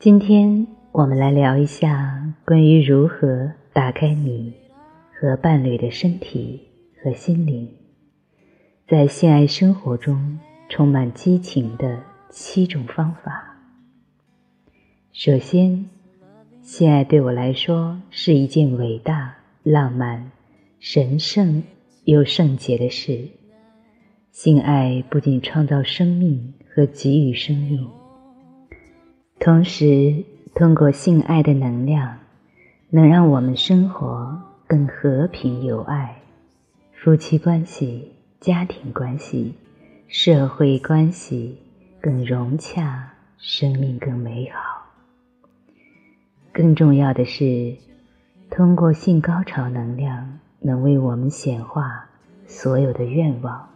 今天我们来聊一下关于如何打开你和伴侣的身体和心灵，在性爱生活中充满激情的七种方法。首先，性爱对我来说是一件伟大、浪漫、神圣又圣洁的事。性爱不仅创造生命和给予生命。同时，通过性爱的能量，能让我们生活更和平有爱，夫妻关系、家庭关系、社会关系更融洽，生命更美好。更重要的是，通过性高潮能量，能为我们显化所有的愿望。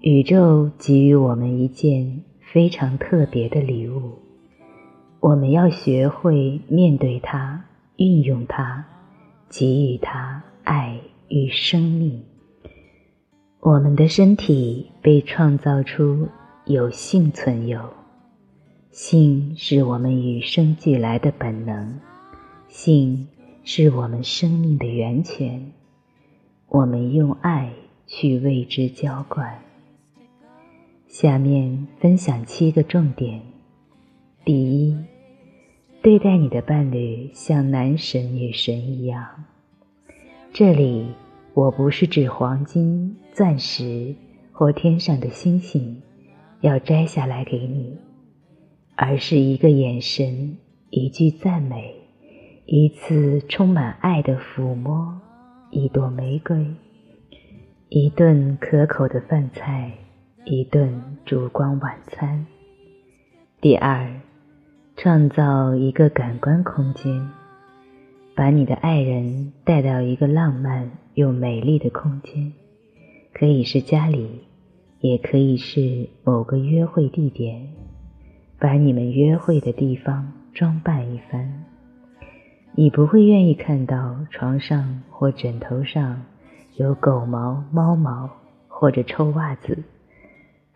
宇宙给予我们一件。非常特别的礼物，我们要学会面对它，运用它，给予它爱与生命。我们的身体被创造出有性存有，性是我们与生俱来的本能，性是我们生命的源泉。我们用爱去为之浇灌。下面分享七个重点。第一，对待你的伴侣像男神女神一样。这里我不是指黄金、钻石或天上的星星要摘下来给你，而是一个眼神、一句赞美、一次充满爱的抚摸、一朵玫瑰、一顿可口的饭菜。一顿烛光晚餐。第二，创造一个感官空间，把你的爱人带到一个浪漫又美丽的空间，可以是家里，也可以是某个约会地点。把你们约会的地方装扮一番。你不会愿意看到床上或枕头上有狗毛、猫毛或者臭袜子。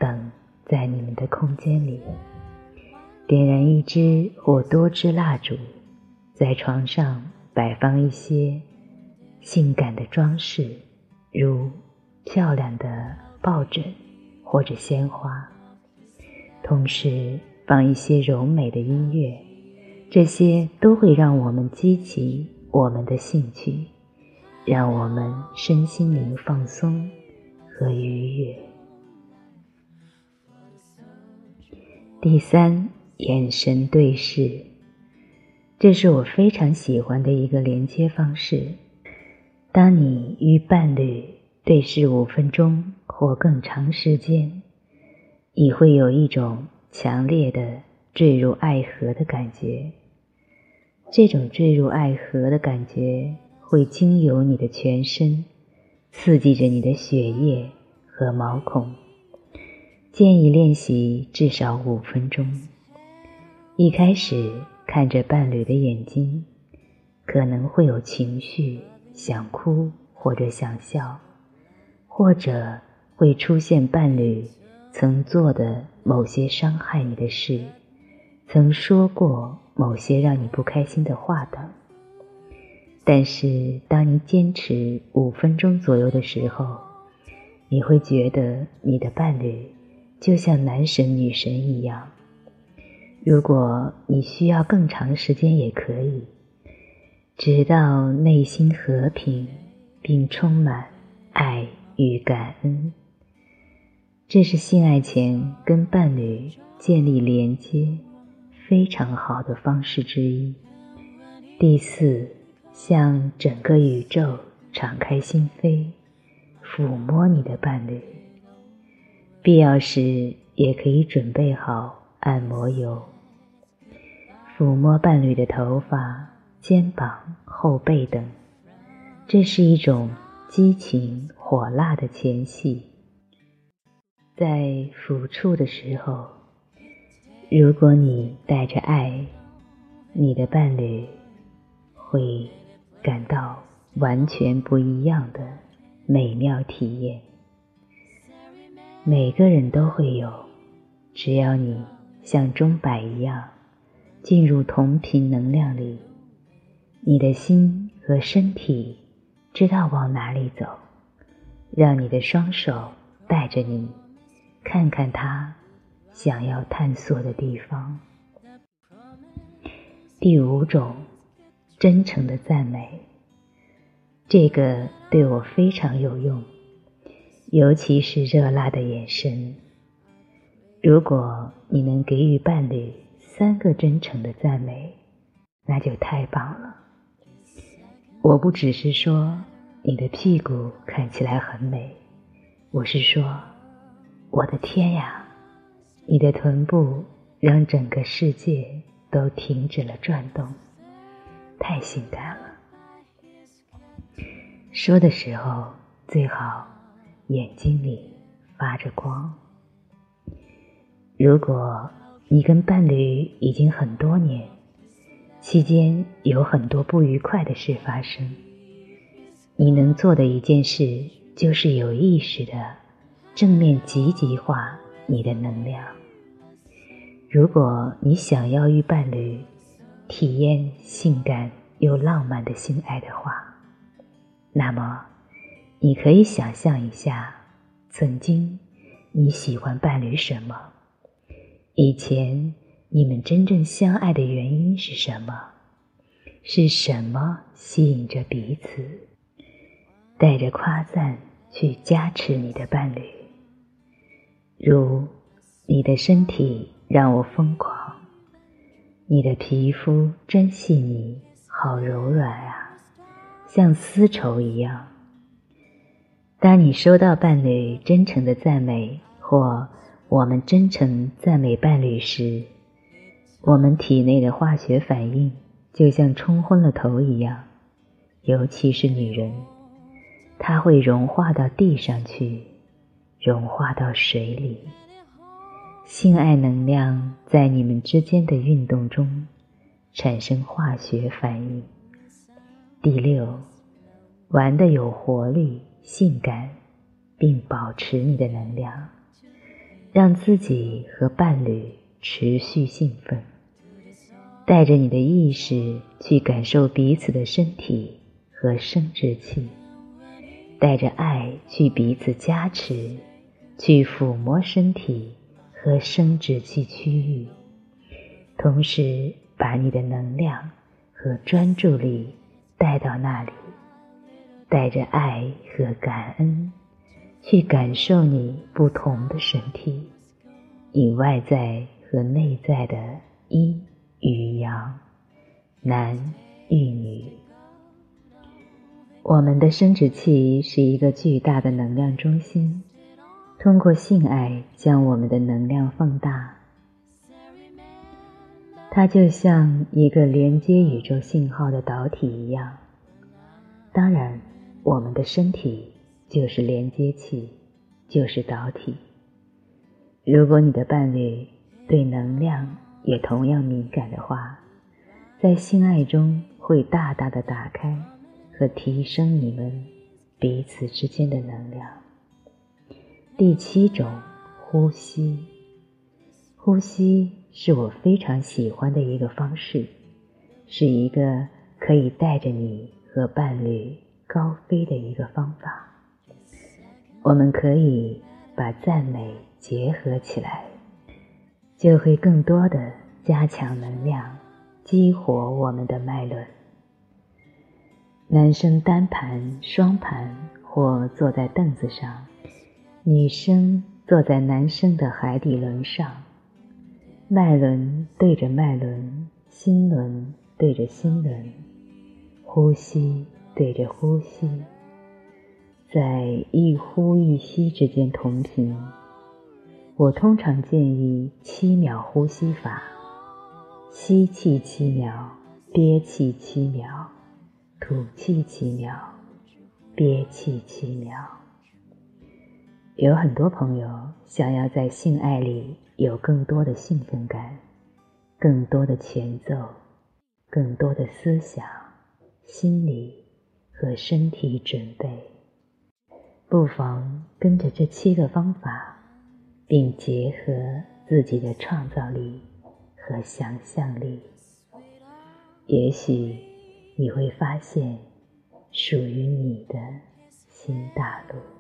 等在你们的空间里，点燃一支或多支蜡烛，在床上摆放一些性感的装饰，如漂亮的抱枕或者鲜花，同时放一些柔美的音乐，这些都会让我们激起我们的兴趣，让我们身心灵放松和愉悦。第三，眼神对视，这是我非常喜欢的一个连接方式。当你与伴侣对视五分钟或更长时间，你会有一种强烈的坠入爱河的感觉。这种坠入爱河的感觉会经由你的全身，刺激着你的血液和毛孔。建议练习至少五分钟。一开始看着伴侣的眼睛，可能会有情绪，想哭或者想笑，或者会出现伴侣曾做的某些伤害你的事，曾说过某些让你不开心的话等。但是，当你坚持五分钟左右的时候，你会觉得你的伴侣。就像男神女神一样，如果你需要更长时间也可以，直到内心和平并充满爱与感恩。这是性爱前跟伴侣建立连接非常好的方式之一。第四，向整个宇宙敞开心扉，抚摸你的伴侣。必要时也可以准备好按摩油，抚摸伴侣的头发、肩膀、后背等。这是一种激情火辣的前戏。在抚触的时候，如果你带着爱，你的伴侣会感到完全不一样的美妙体验。每个人都会有，只要你像钟摆一样进入同频能量里，你的心和身体知道往哪里走，让你的双手带着你，看看他想要探索的地方。第五种，真诚的赞美，这个对我非常有用，尤其是热辣的眼神。如果你能给予伴侣三个真诚的赞美，那就太棒了。我不只是说你的屁股看起来很美，我是说，我的天呀，你的臀部让整个世界。都停止了转动，太性感了。说的时候最好眼睛里发着光。如果你跟伴侣已经很多年，期间有很多不愉快的事发生，你能做的一件事就是有意识的正面积极化你的能量。如果你想要与伴侣体验性感又浪漫的性爱的话，那么你可以想象一下，曾经你喜欢伴侣什么？以前你们真正相爱的原因是什么？是什么吸引着彼此？带着夸赞去加持你的伴侣，如你的身体。让我疯狂！你的皮肤真细腻，好柔软啊，像丝绸一样。当你收到伴侣真诚的赞美，或我们真诚赞美伴侣时，我们体内的化学反应就像冲昏了头一样，尤其是女人，她会融化到地上去，融化到水里。性爱能量在你们之间的运动中产生化学反应。第六，玩的有活力、性感，并保持你的能量，让自己和伴侣持续兴奋。带着你的意识去感受彼此的身体和生殖器，带着爱去彼此加持，去抚摸身体。和生殖器区域，同时把你的能量和专注力带到那里，带着爱和感恩，去感受你不同的身体，以外在和内在的阴与阳、男与女。我们的生殖器是一个巨大的能量中心。通过性爱将我们的能量放大，它就像一个连接宇宙信号的导体一样。当然，我们的身体就是连接器，就是导体。如果你的伴侣对能量也同样敏感的话，在性爱中会大大的打开和提升你们彼此之间的能量。第七种，呼吸。呼吸是我非常喜欢的一个方式，是一个可以带着你和伴侣高飞的一个方法。我们可以把赞美结合起来，就会更多的加强能量，激活我们的脉轮。男生单盘、双盘，或坐在凳子上。女生坐在男生的海底轮上，脉轮对着脉轮，心轮对着心轮，呼吸对着呼吸，在一呼一吸之间同频。我通常建议七秒呼吸法：吸气七秒，憋气七秒，吐气七秒，憋气七秒。有很多朋友想要在性爱里有更多的兴奋感，更多的前奏，更多的思想、心理和身体准备，不妨跟着这七个方法，并结合自己的创造力和想象力。也许你会发现属于你的新大陆。